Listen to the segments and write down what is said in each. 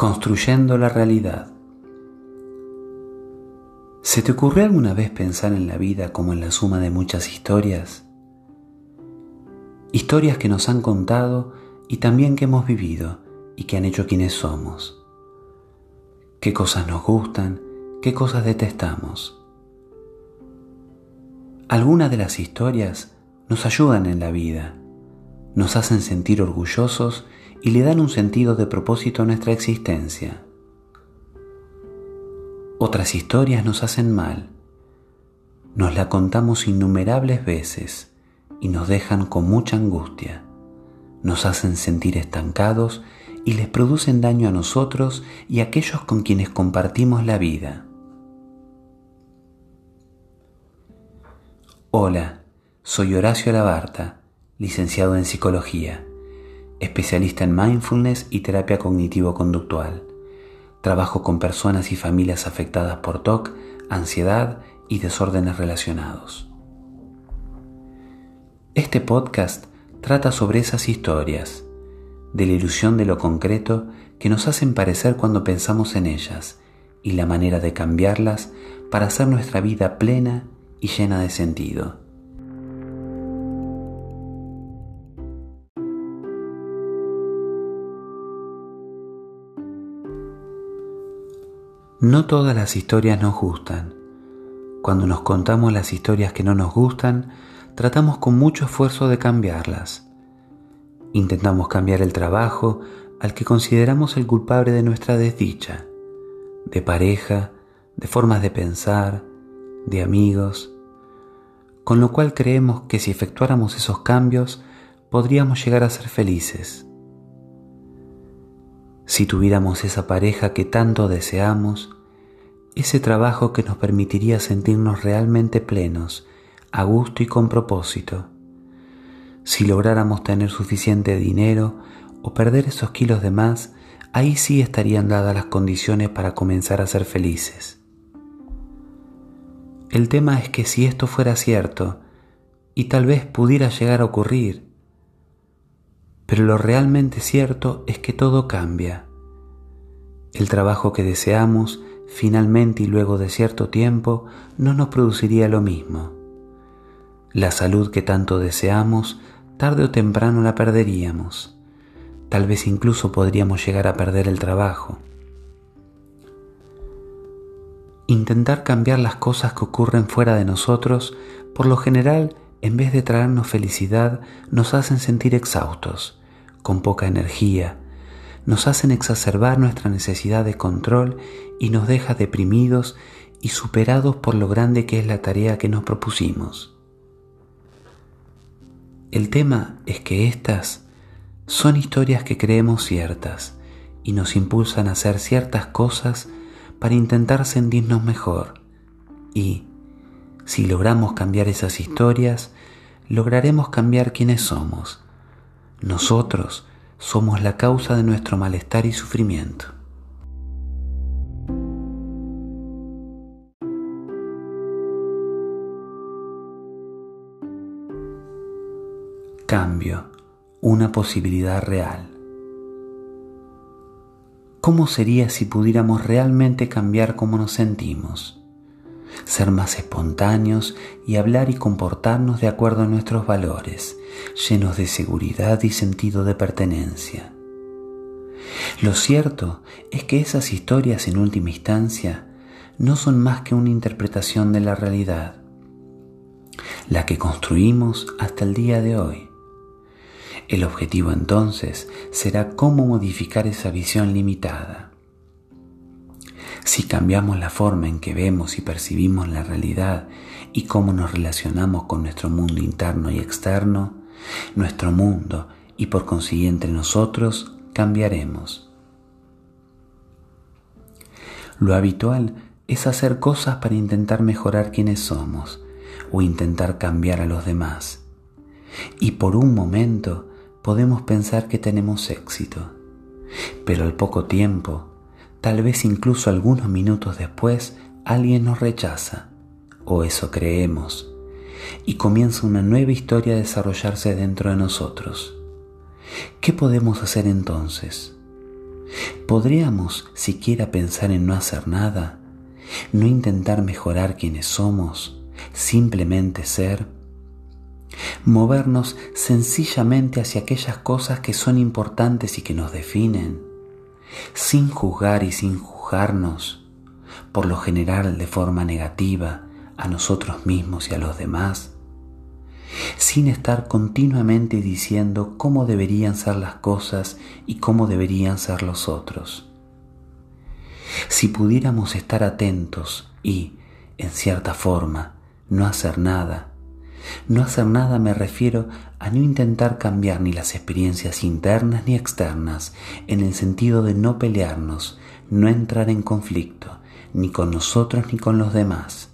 Construyendo la realidad. ¿Se te ocurrió alguna vez pensar en la vida como en la suma de muchas historias? Historias que nos han contado y también que hemos vivido y que han hecho quienes somos. ¿Qué cosas nos gustan? ¿Qué cosas detestamos? Algunas de las historias nos ayudan en la vida, nos hacen sentir orgullosos y le dan un sentido de propósito a nuestra existencia. Otras historias nos hacen mal, nos la contamos innumerables veces y nos dejan con mucha angustia, nos hacen sentir estancados y les producen daño a nosotros y a aquellos con quienes compartimos la vida. Hola, soy Horacio Labarta, licenciado en Psicología especialista en mindfulness y terapia cognitivo-conductual. Trabajo con personas y familias afectadas por TOC, ansiedad y desórdenes relacionados. Este podcast trata sobre esas historias, de la ilusión de lo concreto que nos hacen parecer cuando pensamos en ellas y la manera de cambiarlas para hacer nuestra vida plena y llena de sentido. No todas las historias nos gustan. Cuando nos contamos las historias que no nos gustan, tratamos con mucho esfuerzo de cambiarlas. Intentamos cambiar el trabajo al que consideramos el culpable de nuestra desdicha, de pareja, de formas de pensar, de amigos, con lo cual creemos que si efectuáramos esos cambios podríamos llegar a ser felices. Si tuviéramos esa pareja que tanto deseamos, ese trabajo que nos permitiría sentirnos realmente plenos, a gusto y con propósito. Si lográramos tener suficiente dinero o perder esos kilos de más, ahí sí estarían dadas las condiciones para comenzar a ser felices. El tema es que si esto fuera cierto, y tal vez pudiera llegar a ocurrir, pero lo realmente cierto es que todo cambia. El trabajo que deseamos, finalmente y luego de cierto tiempo, no nos produciría lo mismo. La salud que tanto deseamos, tarde o temprano la perderíamos. Tal vez incluso podríamos llegar a perder el trabajo. Intentar cambiar las cosas que ocurren fuera de nosotros, por lo general, en vez de traernos felicidad, nos hacen sentir exhaustos con poca energía, nos hacen exacerbar nuestra necesidad de control y nos deja deprimidos y superados por lo grande que es la tarea que nos propusimos. El tema es que estas son historias que creemos ciertas y nos impulsan a hacer ciertas cosas para intentar sentirnos mejor. Y, si logramos cambiar esas historias, lograremos cambiar quienes somos nosotros somos la causa de nuestro malestar y sufrimiento. Cambio, una posibilidad real. ¿Cómo sería si pudiéramos realmente cambiar cómo nos sentimos? Ser más espontáneos y hablar y comportarnos de acuerdo a nuestros valores, llenos de seguridad y sentido de pertenencia. Lo cierto es que esas historias en última instancia no son más que una interpretación de la realidad, la que construimos hasta el día de hoy. El objetivo entonces será cómo modificar esa visión limitada si cambiamos la forma en que vemos y percibimos la realidad y cómo nos relacionamos con nuestro mundo interno y externo, nuestro mundo y por consiguiente nosotros cambiaremos. Lo habitual es hacer cosas para intentar mejorar quienes somos o intentar cambiar a los demás. Y por un momento podemos pensar que tenemos éxito, pero al poco tiempo Tal vez incluso algunos minutos después alguien nos rechaza, o eso creemos, y comienza una nueva historia a desarrollarse dentro de nosotros. ¿Qué podemos hacer entonces? ¿Podríamos siquiera pensar en no hacer nada? ¿No intentar mejorar quienes somos? ¿Simplemente ser? Movernos sencillamente hacia aquellas cosas que son importantes y que nos definen, sin juzgar y sin juzgarnos, por lo general de forma negativa, a nosotros mismos y a los demás sin estar continuamente diciendo cómo deberían ser las cosas y cómo deberían ser los otros. Si pudiéramos estar atentos y, en cierta forma, no hacer nada, no hacer nada me refiero a no intentar cambiar ni las experiencias internas ni externas, en el sentido de no pelearnos, no entrar en conflicto, ni con nosotros ni con los demás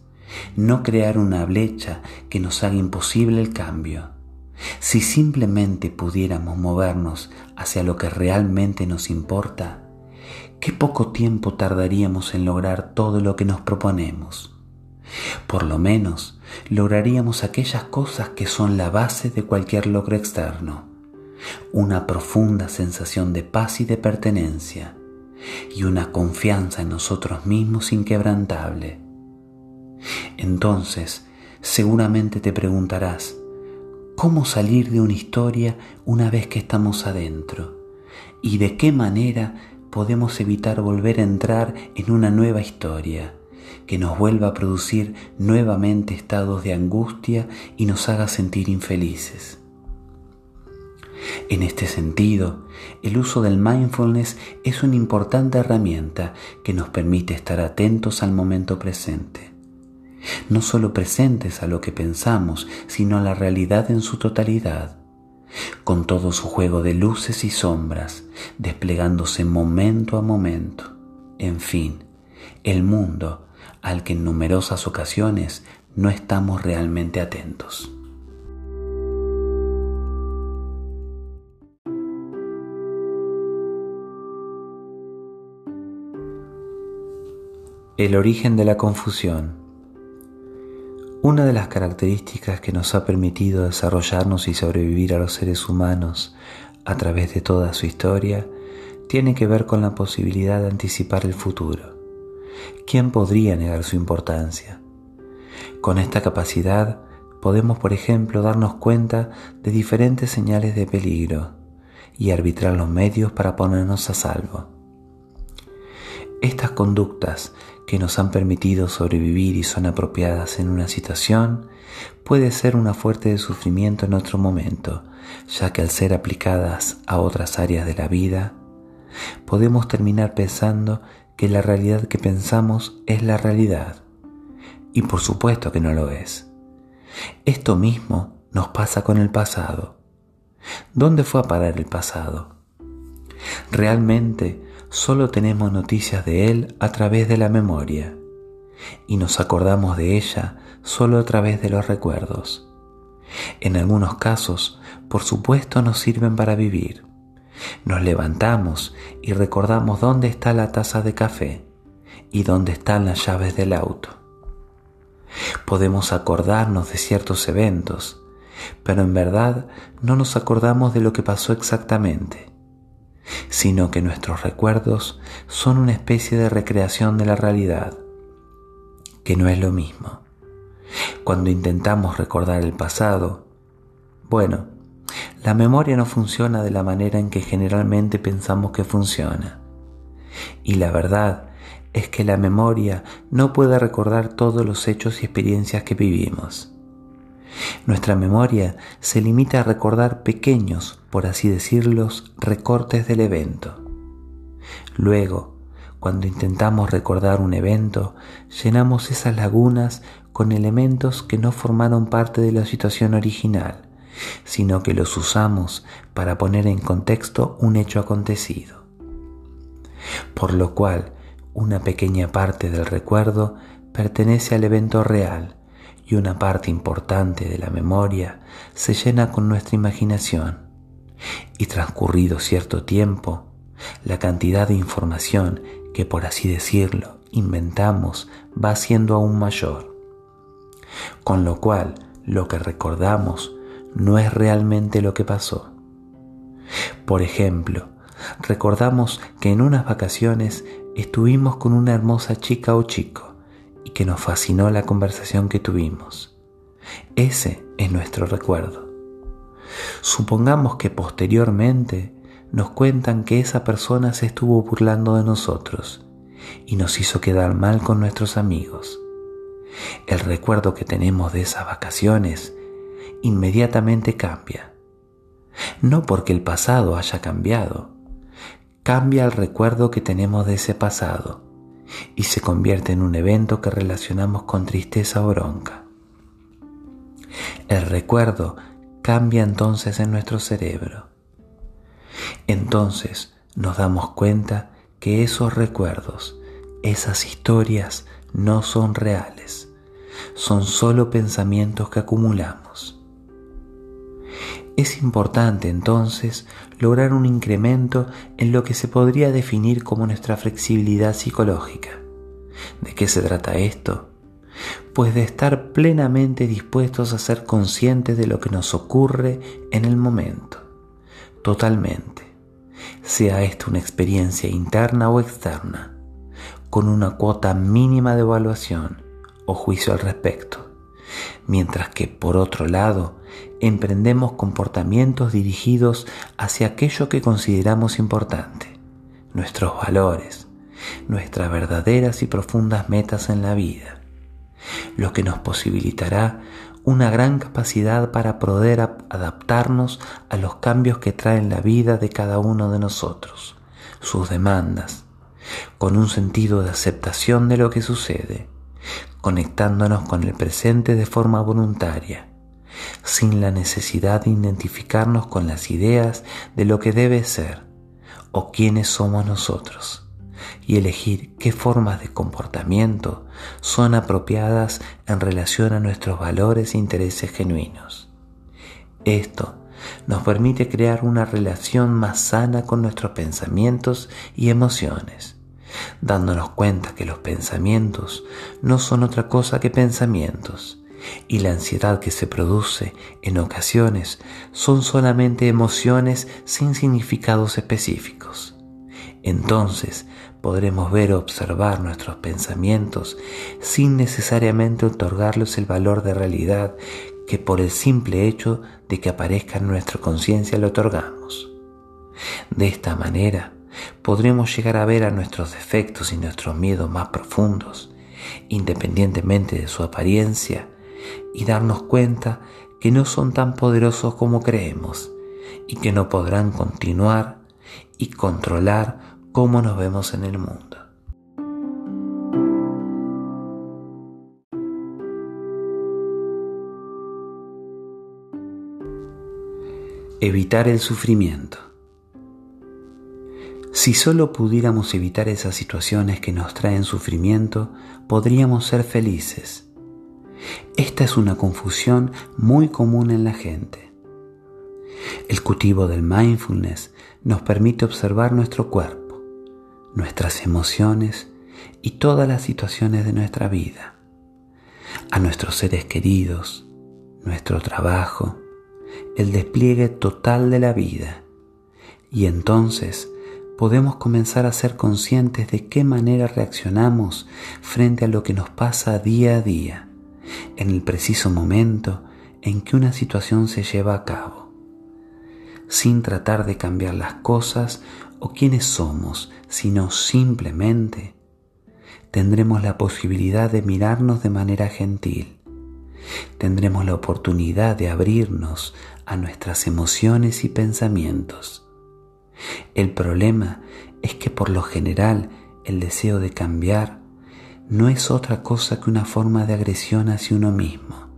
no crear una brecha que nos haga imposible el cambio. Si simplemente pudiéramos movernos hacia lo que realmente nos importa, qué poco tiempo tardaríamos en lograr todo lo que nos proponemos. Por lo menos lograríamos aquellas cosas que son la base de cualquier logro externo, una profunda sensación de paz y de pertenencia, y una confianza en nosotros mismos inquebrantable. Entonces, seguramente te preguntarás, ¿cómo salir de una historia una vez que estamos adentro? ¿Y de qué manera podemos evitar volver a entrar en una nueva historia que nos vuelva a producir nuevamente estados de angustia y nos haga sentir infelices? En este sentido, el uso del mindfulness es una importante herramienta que nos permite estar atentos al momento presente no solo presentes a lo que pensamos, sino a la realidad en su totalidad, con todo su juego de luces y sombras, desplegándose momento a momento. En fin, el mundo al que en numerosas ocasiones no estamos realmente atentos. El origen de la confusión. Una de las características que nos ha permitido desarrollarnos y sobrevivir a los seres humanos a través de toda su historia tiene que ver con la posibilidad de anticipar el futuro. ¿Quién podría negar su importancia? Con esta capacidad podemos, por ejemplo, darnos cuenta de diferentes señales de peligro y arbitrar los medios para ponernos a salvo. Estas conductas que nos han permitido sobrevivir y son apropiadas en una situación, puede ser una fuerte de sufrimiento en otro momento, ya que al ser aplicadas a otras áreas de la vida, podemos terminar pensando que la realidad que pensamos es la realidad. Y por supuesto que no lo es. Esto mismo nos pasa con el pasado. ¿Dónde fue a parar el pasado? Realmente solo tenemos noticias de Él a través de la memoria y nos acordamos de ella solo a través de los recuerdos. En algunos casos, por supuesto, nos sirven para vivir. Nos levantamos y recordamos dónde está la taza de café y dónde están las llaves del auto. Podemos acordarnos de ciertos eventos, pero en verdad no nos acordamos de lo que pasó exactamente sino que nuestros recuerdos son una especie de recreación de la realidad, que no es lo mismo. Cuando intentamos recordar el pasado, bueno, la memoria no funciona de la manera en que generalmente pensamos que funciona. Y la verdad es que la memoria no puede recordar todos los hechos y experiencias que vivimos. Nuestra memoria se limita a recordar pequeños, por así decirlo, recortes del evento. Luego, cuando intentamos recordar un evento, llenamos esas lagunas con elementos que no formaron parte de la situación original, sino que los usamos para poner en contexto un hecho acontecido. Por lo cual, una pequeña parte del recuerdo pertenece al evento real y una parte importante de la memoria se llena con nuestra imaginación. Y transcurrido cierto tiempo, la cantidad de información que por así decirlo inventamos va siendo aún mayor. Con lo cual, lo que recordamos no es realmente lo que pasó. Por ejemplo, recordamos que en unas vacaciones estuvimos con una hermosa chica o chico y que nos fascinó la conversación que tuvimos. Ese es nuestro recuerdo. Supongamos que posteriormente nos cuentan que esa persona se estuvo burlando de nosotros y nos hizo quedar mal con nuestros amigos. El recuerdo que tenemos de esas vacaciones inmediatamente cambia. No porque el pasado haya cambiado, cambia el recuerdo que tenemos de ese pasado y se convierte en un evento que relacionamos con tristeza o bronca. El recuerdo cambia entonces en nuestro cerebro. Entonces nos damos cuenta que esos recuerdos, esas historias no son reales, son solo pensamientos que acumulamos. Es importante entonces lograr un incremento en lo que se podría definir como nuestra flexibilidad psicológica. ¿De qué se trata esto? Pues de estar plenamente dispuestos a ser conscientes de lo que nos ocurre en el momento, totalmente, sea esta una experiencia interna o externa, con una cuota mínima de evaluación o juicio al respecto, mientras que por otro lado emprendemos comportamientos dirigidos hacia aquello que consideramos importante, nuestros valores, nuestras verdaderas y profundas metas en la vida, lo que nos posibilitará una gran capacidad para poder adaptarnos a los cambios que traen la vida de cada uno de nosotros, sus demandas, con un sentido de aceptación de lo que sucede, conectándonos con el presente de forma voluntaria sin la necesidad de identificarnos con las ideas de lo que debe ser o quiénes somos nosotros, y elegir qué formas de comportamiento son apropiadas en relación a nuestros valores e intereses genuinos. Esto nos permite crear una relación más sana con nuestros pensamientos y emociones, dándonos cuenta que los pensamientos no son otra cosa que pensamientos, y la ansiedad que se produce en ocasiones son solamente emociones sin significados específicos. Entonces podremos ver o observar nuestros pensamientos sin necesariamente otorgarles el valor de realidad que por el simple hecho de que aparezca en nuestra conciencia le otorgamos. De esta manera, podremos llegar a ver a nuestros defectos y nuestros miedos más profundos, independientemente de su apariencia, y darnos cuenta que no son tan poderosos como creemos y que no podrán continuar y controlar cómo nos vemos en el mundo. Evitar el sufrimiento. Si solo pudiéramos evitar esas situaciones que nos traen sufrimiento, podríamos ser felices. Esta es una confusión muy común en la gente. El cultivo del mindfulness nos permite observar nuestro cuerpo, nuestras emociones y todas las situaciones de nuestra vida, a nuestros seres queridos, nuestro trabajo, el despliegue total de la vida. Y entonces podemos comenzar a ser conscientes de qué manera reaccionamos frente a lo que nos pasa día a día en el preciso momento en que una situación se lleva a cabo, sin tratar de cambiar las cosas o quiénes somos, sino simplemente tendremos la posibilidad de mirarnos de manera gentil. Tendremos la oportunidad de abrirnos a nuestras emociones y pensamientos. El problema es que por lo general el deseo de cambiar no es otra cosa que una forma de agresión hacia uno mismo.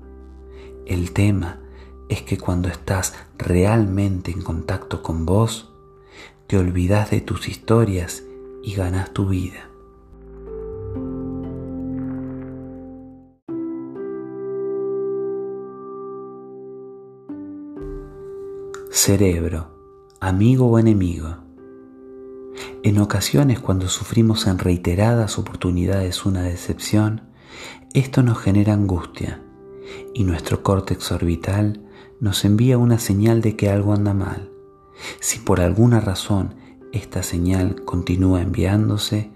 El tema es que cuando estás realmente en contacto con vos, te olvidas de tus historias y ganas tu vida. Cerebro, amigo o enemigo. En ocasiones cuando sufrimos en reiteradas oportunidades una decepción, esto nos genera angustia y nuestro córtex orbital nos envía una señal de que algo anda mal. Si por alguna razón esta señal continúa enviándose,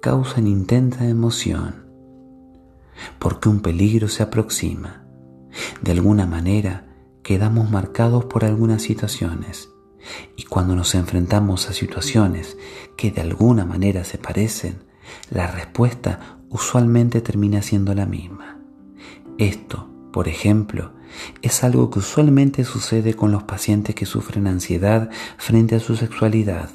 causan intensa emoción, porque un peligro se aproxima. De alguna manera quedamos marcados por algunas situaciones y cuando nos enfrentamos a situaciones que de alguna manera se parecen, la respuesta usualmente termina siendo la misma. Esto, por ejemplo, es algo que usualmente sucede con los pacientes que sufren ansiedad frente a su sexualidad.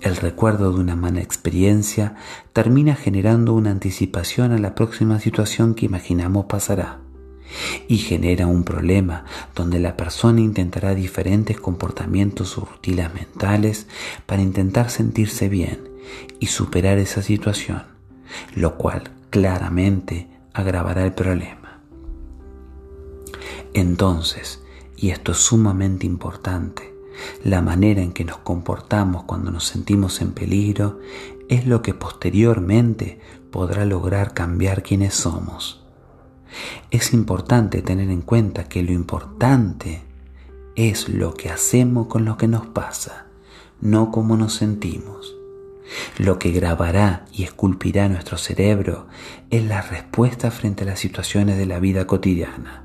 El recuerdo de una mala experiencia termina generando una anticipación a la próxima situación que imaginamos pasará y genera un problema donde la persona intentará diferentes comportamientos o rutinas mentales para intentar sentirse bien y superar esa situación, lo cual claramente agravará el problema. Entonces, y esto es sumamente importante, la manera en que nos comportamos cuando nos sentimos en peligro es lo que posteriormente podrá lograr cambiar quienes somos. Es importante tener en cuenta que lo importante es lo que hacemos con lo que nos pasa, no cómo nos sentimos. Lo que grabará y esculpirá nuestro cerebro es la respuesta frente a las situaciones de la vida cotidiana.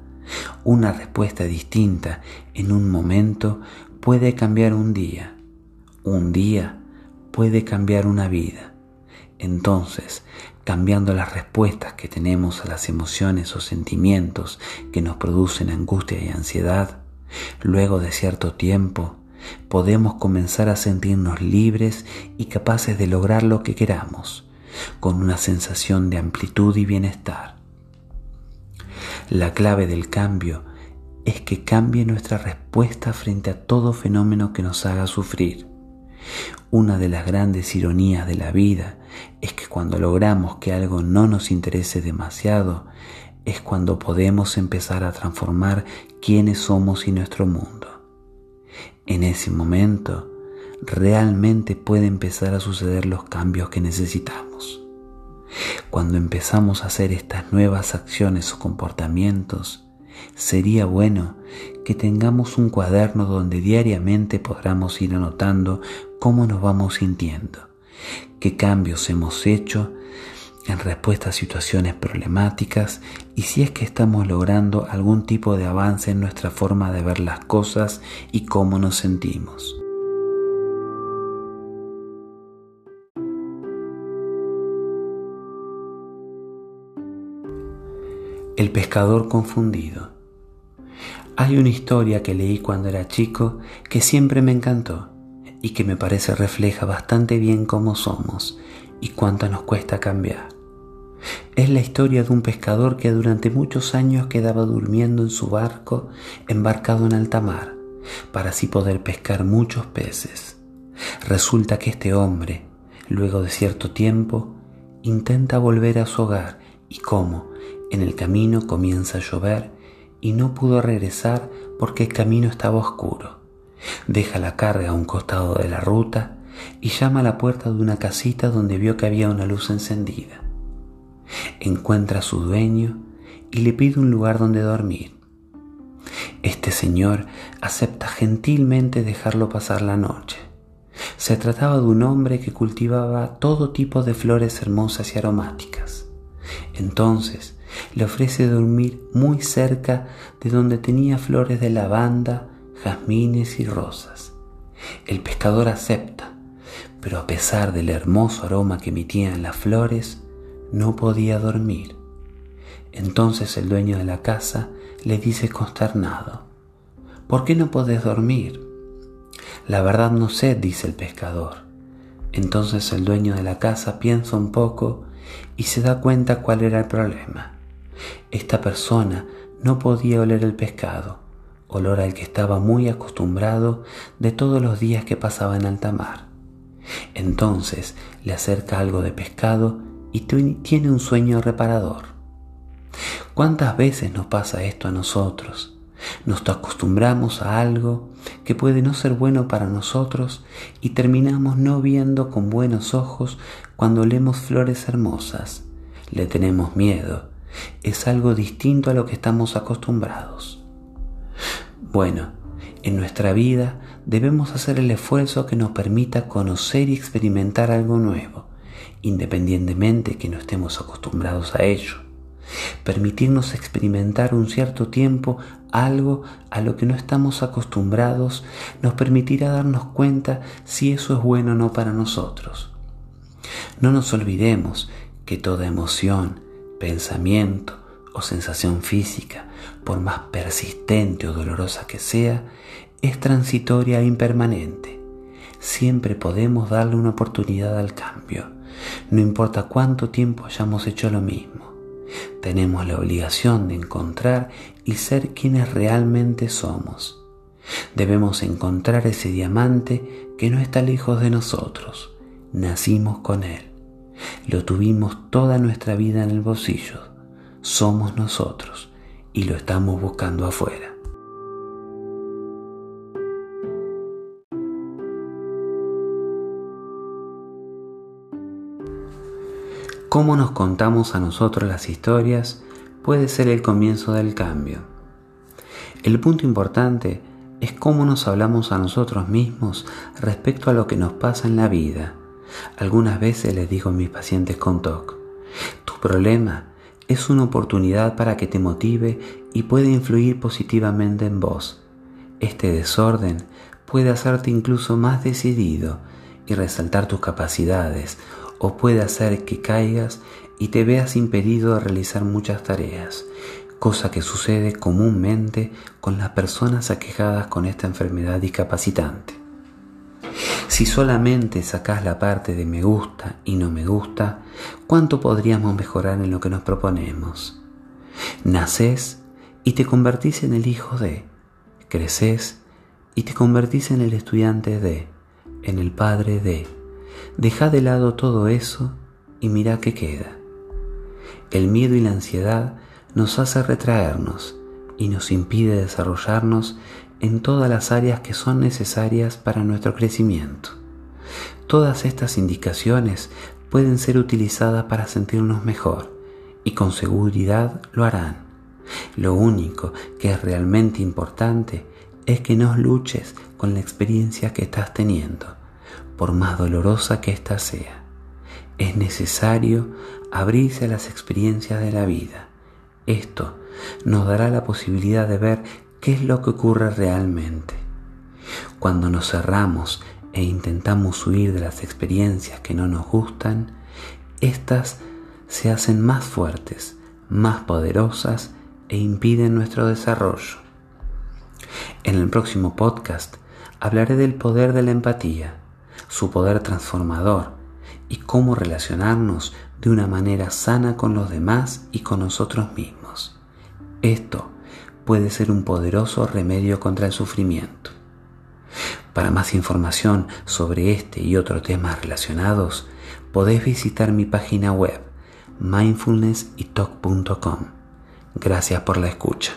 Una respuesta distinta en un momento puede cambiar un día. Un día puede cambiar una vida. Entonces, cambiando las respuestas que tenemos a las emociones o sentimientos que nos producen angustia y ansiedad, luego de cierto tiempo podemos comenzar a sentirnos libres y capaces de lograr lo que queramos, con una sensación de amplitud y bienestar. La clave del cambio es que cambie nuestra respuesta frente a todo fenómeno que nos haga sufrir. Una de las grandes ironías de la vida es que cuando logramos que algo no nos interese demasiado, es cuando podemos empezar a transformar quiénes somos y nuestro mundo. En ese momento, realmente puede empezar a suceder los cambios que necesitamos. Cuando empezamos a hacer estas nuevas acciones o comportamientos, sería bueno que tengamos un cuaderno donde diariamente podamos ir anotando cómo nos vamos sintiendo, qué cambios hemos hecho en respuesta a situaciones problemáticas y si es que estamos logrando algún tipo de avance en nuestra forma de ver las cosas y cómo nos sentimos. El pescador confundido. Hay una historia que leí cuando era chico que siempre me encantó y que me parece refleja bastante bien cómo somos y cuánto nos cuesta cambiar. Es la historia de un pescador que durante muchos años quedaba durmiendo en su barco embarcado en alta mar, para así poder pescar muchos peces. Resulta que este hombre, luego de cierto tiempo, intenta volver a su hogar y como en el camino comienza a llover y no pudo regresar porque el camino estaba oscuro. Deja la carga a un costado de la ruta y llama a la puerta de una casita donde vio que había una luz encendida encuentra a su dueño y le pide un lugar donde dormir. Este señor acepta gentilmente dejarlo pasar la noche. Se trataba de un hombre que cultivaba todo tipo de flores hermosas y aromáticas. Entonces le ofrece dormir muy cerca de donde tenía flores de lavanda, jazmines y rosas. El pescador acepta, pero a pesar del hermoso aroma que emitían las flores, no podía dormir. Entonces el dueño de la casa le dice consternado, ¿por qué no podés dormir? La verdad no sé, dice el pescador. Entonces el dueño de la casa piensa un poco y se da cuenta cuál era el problema. Esta persona no podía oler el pescado, olor al que estaba muy acostumbrado de todos los días que pasaba en alta mar. Entonces le acerca algo de pescado y tiene un sueño reparador. ¿Cuántas veces nos pasa esto a nosotros? Nos acostumbramos a algo que puede no ser bueno para nosotros y terminamos no viendo con buenos ojos cuando leemos flores hermosas. Le tenemos miedo. Es algo distinto a lo que estamos acostumbrados. Bueno, En nuestra vida debemos hacer el esfuerzo que nos permita conocer y experimentar algo nuevo, independientemente que no estemos acostumbrados a ello. Permitirnos experimentar un cierto tiempo algo a lo que no estamos acostumbrados nos permitirá darnos cuenta si eso es bueno o no para nosotros. No nos olvidemos que toda emoción, pensamiento o sensación física, por más persistente o dolorosa que sea, es transitoria e impermanente. Siempre podemos darle una oportunidad al cambio, no importa cuánto tiempo hayamos hecho lo mismo. Tenemos la obligación de encontrar y ser quienes realmente somos. Debemos encontrar ese diamante que no está lejos de nosotros. Nacimos con él. Lo tuvimos toda nuestra vida en el bolsillo. Somos nosotros y lo estamos buscando afuera. Cómo nos contamos a nosotros las historias puede ser el comienzo del cambio. El punto importante es cómo nos hablamos a nosotros mismos respecto a lo que nos pasa en la vida algunas veces les digo a mis pacientes con TOC, tu problema es una oportunidad para que te motive y puede influir positivamente en vos. Este desorden puede hacerte incluso más decidido y resaltar tus capacidades o puede hacer que caigas y te veas impedido de realizar muchas tareas, cosa que sucede comúnmente con las personas aquejadas con esta enfermedad discapacitante. Si solamente sacás la parte de me gusta y no me gusta, ¿cuánto podríamos mejorar en lo que nos proponemos? Nacés y te convertís en el hijo de, creces y te convertís en el estudiante de, en el padre de. Deja de lado todo eso y mira qué queda. El miedo y la ansiedad nos hace retraernos y nos impide desarrollarnos en todas las áreas que son necesarias para nuestro crecimiento. Todas estas indicaciones pueden ser utilizadas para sentirnos mejor y con seguridad lo harán. Lo único que es realmente importante es que no luches con la experiencia que estás teniendo, por más dolorosa que ésta sea. Es necesario abrirse a las experiencias de la vida. Esto nos dará la posibilidad de ver qué es lo que ocurre realmente. Cuando nos cerramos e intentamos huir de las experiencias que no nos gustan, éstas se hacen más fuertes, más poderosas e impiden nuestro desarrollo. En el próximo podcast hablaré del poder de la empatía, su poder transformador y cómo relacionarnos de una manera sana con los demás y con nosotros mismos. Esto puede ser un poderoso remedio contra el sufrimiento. Para más información sobre este y otros temas relacionados, podéis visitar mi página web mindfulnessytalk.com. Gracias por la escucha.